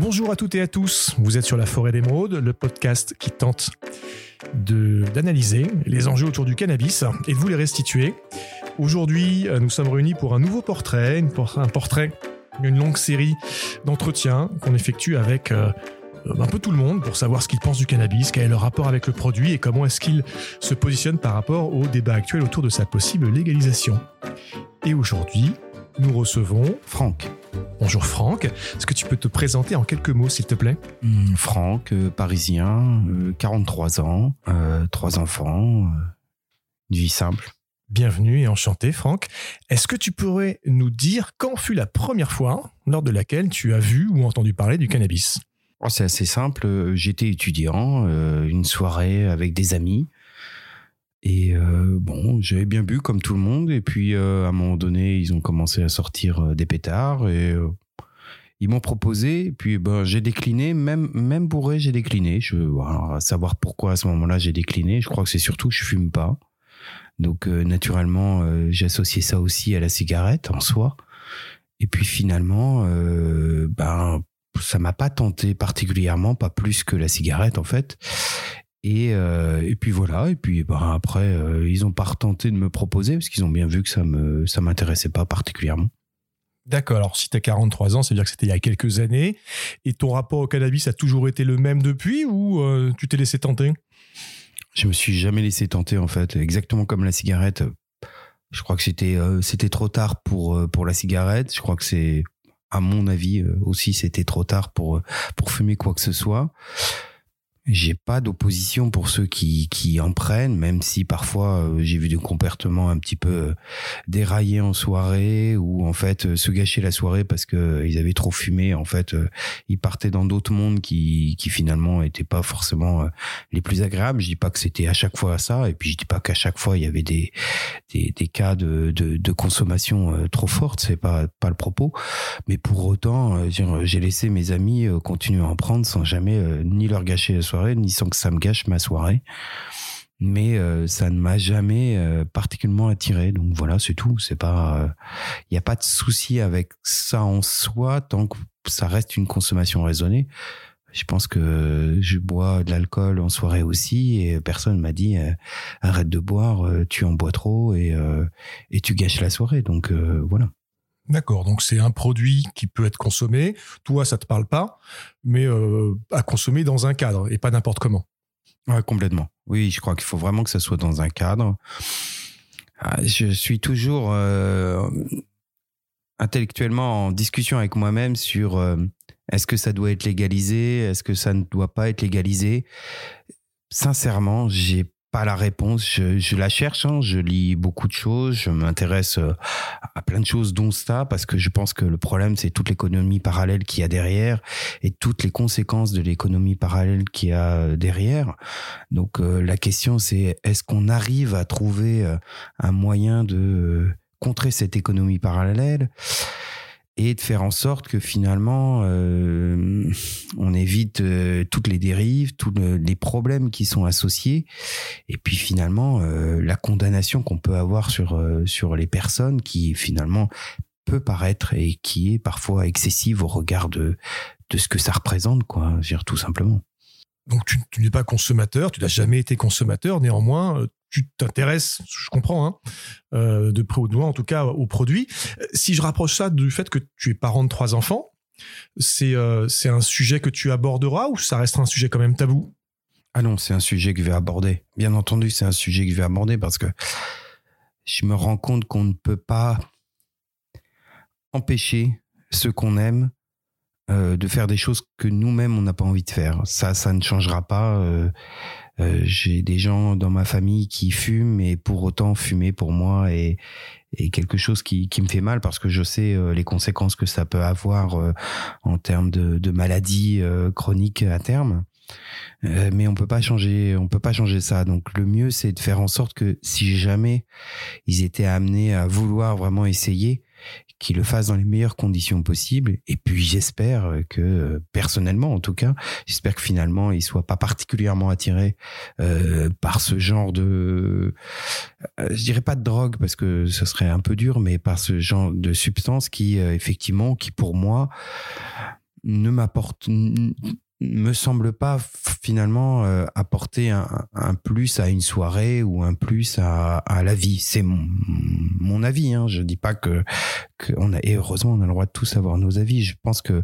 Bonjour à toutes et à tous, vous êtes sur La Forêt d'Émeraude, le podcast qui tente d'analyser les enjeux autour du cannabis et de vous les restituer. Aujourd'hui, euh, nous sommes réunis pour un nouveau portrait, un portrait d'une longue série d'entretiens qu'on effectue avec euh, un peu tout le monde pour savoir ce qu'ils pensent du cannabis, quel est leur rapport avec le produit et comment est-ce qu'ils se positionnent par rapport au débat actuel autour de sa possible légalisation. Et aujourd'hui, nous recevons Franck. Bonjour Franck, est-ce que tu peux te présenter en quelques mots s'il te plaît? Hmm, Franck, euh, parisien, 43 ans, trois enfants, une vie simple. Bienvenue et enchanté, Franck. Est-ce que tu pourrais nous dire quand fut la première fois lors de laquelle tu as vu ou entendu parler du cannabis? Oh, C'est assez simple. J'étais étudiant, euh, une soirée avec des amis. Et euh, bon, j'avais bien bu comme tout le monde. Et puis, euh, à un moment donné, ils ont commencé à sortir des pétards. Et ils m'ont proposé. Et puis, ben, j'ai décliné. Même, même bourré, j'ai décliné. Je veux savoir pourquoi à ce moment-là j'ai décliné. Je crois que c'est surtout que je fume pas. Donc euh, naturellement, euh, associé ça aussi à la cigarette en soi. Et puis finalement, euh, ben ça m'a pas tenté particulièrement, pas plus que la cigarette en fait. Et, et puis voilà. Et puis ben, après, ils ont pas tenté de me proposer parce qu'ils ont bien vu que ça me ça m'intéressait pas particulièrement. D'accord. Alors, si tu as 43 ans, c'est à dire que c'était il y a quelques années. Et ton rapport au cannabis a toujours été le même depuis ou tu t'es laissé tenter? Je me suis jamais laissé tenter en fait, exactement comme la cigarette. Je crois que c'était euh, c'était trop tard pour euh, pour la cigarette. Je crois que c'est à mon avis euh, aussi c'était trop tard pour pour fumer quoi que ce soit j'ai pas d'opposition pour ceux qui, qui en prennent, même si parfois euh, j'ai vu des comportements un petit peu euh, déraillés en soirée ou en fait euh, se gâcher la soirée parce que ils avaient trop fumé. En fait, ils partaient dans d'autres mondes qui, qui finalement étaient pas forcément les plus agréables. Je dis pas que c'était à chaque fois ça, et puis je dis pas qu'à chaque fois il y avait des des, cas de, de, de consommation trop forte. C'est pas pas le propos, mais pour autant, j'ai laissé mes amis continuer à en prendre sans jamais ni leur gâcher la soirée ni sans que ça me gâche ma soirée. Mais euh, ça ne m'a jamais euh, particulièrement attiré. Donc voilà, c'est tout. C'est pas, il n'y a pas de souci avec ça en soi tant que ça reste une consommation raisonnée. Je pense que je bois de l'alcool en soirée aussi et personne m'a dit euh, arrête de boire, tu en bois trop et et tu gâches la soirée. Donc voilà. D'accord, donc c'est un produit qui peut être consommé. Toi, ça te parle pas, mais euh, à consommer dans un cadre et pas n'importe comment. Complètement. Oui, je crois qu'il faut vraiment que ça soit dans un cadre. Ah, je suis toujours euh, intellectuellement en discussion avec moi-même sur euh, est-ce que ça doit être légalisé, est-ce que ça ne doit pas être légalisé. Sincèrement, j'ai pas la réponse. Je, je la cherche. Hein. Je lis beaucoup de choses. Je m'intéresse euh, à plein de choses, dont ça, parce que je pense que le problème, c'est toute l'économie parallèle qu'il y a derrière et toutes les conséquences de l'économie parallèle qu'il y a derrière. Donc euh, la question, c'est est-ce qu'on arrive à trouver euh, un moyen de contrer cette économie parallèle? Et de faire en sorte que finalement euh, on évite euh, toutes les dérives, tous les problèmes qui sont associés, et puis finalement euh, la condamnation qu'on peut avoir sur sur les personnes qui finalement peut paraître et qui est parfois excessive au regard de de ce que ça représente, quoi, dire tout simplement. Donc tu, tu n'es pas consommateur, tu n'as jamais été consommateur, néanmoins tu t'intéresses, je comprends, hein, euh, de près ou de loin, en tout cas, au produit. Si je rapproche ça du fait que tu es parent de trois enfants, c'est euh, c'est un sujet que tu aborderas ou ça restera un sujet quand même tabou? Ah non, c'est un sujet que je vais aborder. Bien entendu, c'est un sujet que je vais aborder parce que je me rends compte qu'on ne peut pas empêcher ceux qu'on aime euh, de faire des choses que nous-mêmes on n'a pas envie de faire. Ça, ça ne changera pas. Euh, j'ai des gens dans ma famille qui fument et pour autant fumer pour moi est, est quelque chose qui, qui me fait mal parce que je sais euh, les conséquences que ça peut avoir euh, en termes de, de maladies chroniques à terme. mais on peut pas changer, on peut pas changer ça. Donc le mieux c'est de faire en sorte que si jamais ils étaient amenés à vouloir vraiment essayer, qu'il le fasse dans les meilleures conditions possibles. Et puis j'espère que, personnellement en tout cas, j'espère que finalement il soit pas particulièrement attiré euh, par ce genre de, euh, je dirais pas de drogue parce que ce serait un peu dur, mais par ce genre de substance qui euh, effectivement, qui pour moi ne m'apporte me semble pas finalement euh, apporter un, un, plus à une soirée ou un plus à, à la vie. C'est mon, mon, avis. Hein. Je dis pas que, que on a et heureusement on a le droit de tous avoir nos avis. Je pense que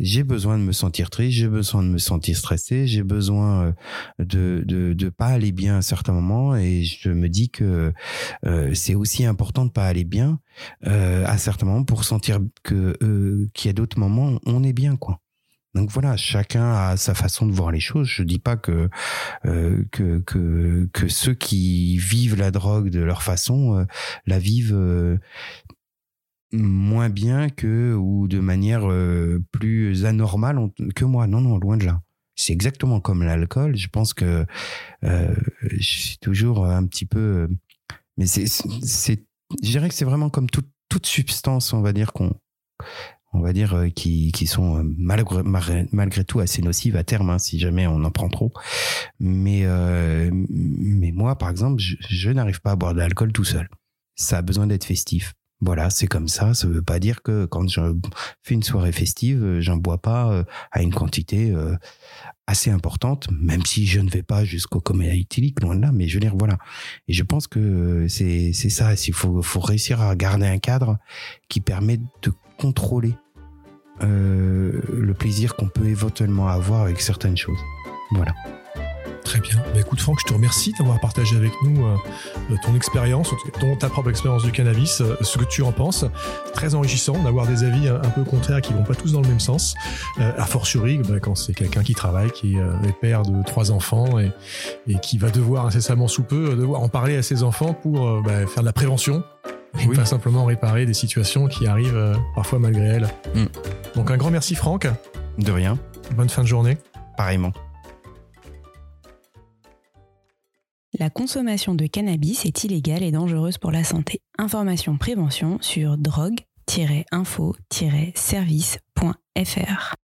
j'ai besoin de me sentir triste, j'ai besoin de me sentir stressé, j'ai besoin euh, de, de de pas aller bien à certains moments et je me dis que euh, c'est aussi important de pas aller bien euh, à certains moments pour sentir que euh, qu'il y a d'autres moments où on est bien quoi. Donc voilà, chacun a sa façon de voir les choses. Je dis pas que euh, que, que ceux qui vivent la drogue de leur façon euh, la vivent euh, moins bien que ou de manière plus anormale que moi. Non, non, loin de là. C'est exactement comme l'alcool. Je pense que je suis toujours un petit peu, mais c'est, c'est, je dirais que c'est vraiment comme toute substance, on va dire qu'on, on va dire qui qui sont malgré malgré tout assez nocives à terme hein, si jamais on en prend trop. Mais euh, mais moi, par exemple, je, n'arrive pas à boire de l'alcool tout seul. Ça a besoin d'être festif. Voilà, c'est comme ça. Ça veut pas dire que quand je fais une soirée festive, j'en bois pas à une quantité assez importante, même si je ne vais pas jusqu'au coma éthylique, loin de là. Mais je veux dire, voilà. Et je pense que c'est c'est ça. Il faut faut réussir à garder un cadre qui permet de contrôler euh, le plaisir qu'on peut éventuellement avoir avec certaines choses. Voilà. Très bien. Bah, écoute Franck, je te remercie d'avoir partagé avec nous euh, ton expérience, ton, ta propre expérience du cannabis, euh, ce que tu en penses. Très enrichissant d'avoir des avis un, un, peu contraires qui vont pas tous dans le même sens. Euh, a fortiori, bah, quand c'est quelqu'un qui travaille, qui est père de trois enfants et, qui va devoir incessamment sous peu en parler à ses enfants pour bah, faire de la prévention et oui. pas simplement réparer des situations qui arrivent euh, parfois malgré elles. Mm. Donc un grand merci Franck. De rien. Bonne fin de journée. Pareillement. La consommation de cannabis est illégale et dangereuse pour la santé. Information prévention sur drogue-info-service.fr.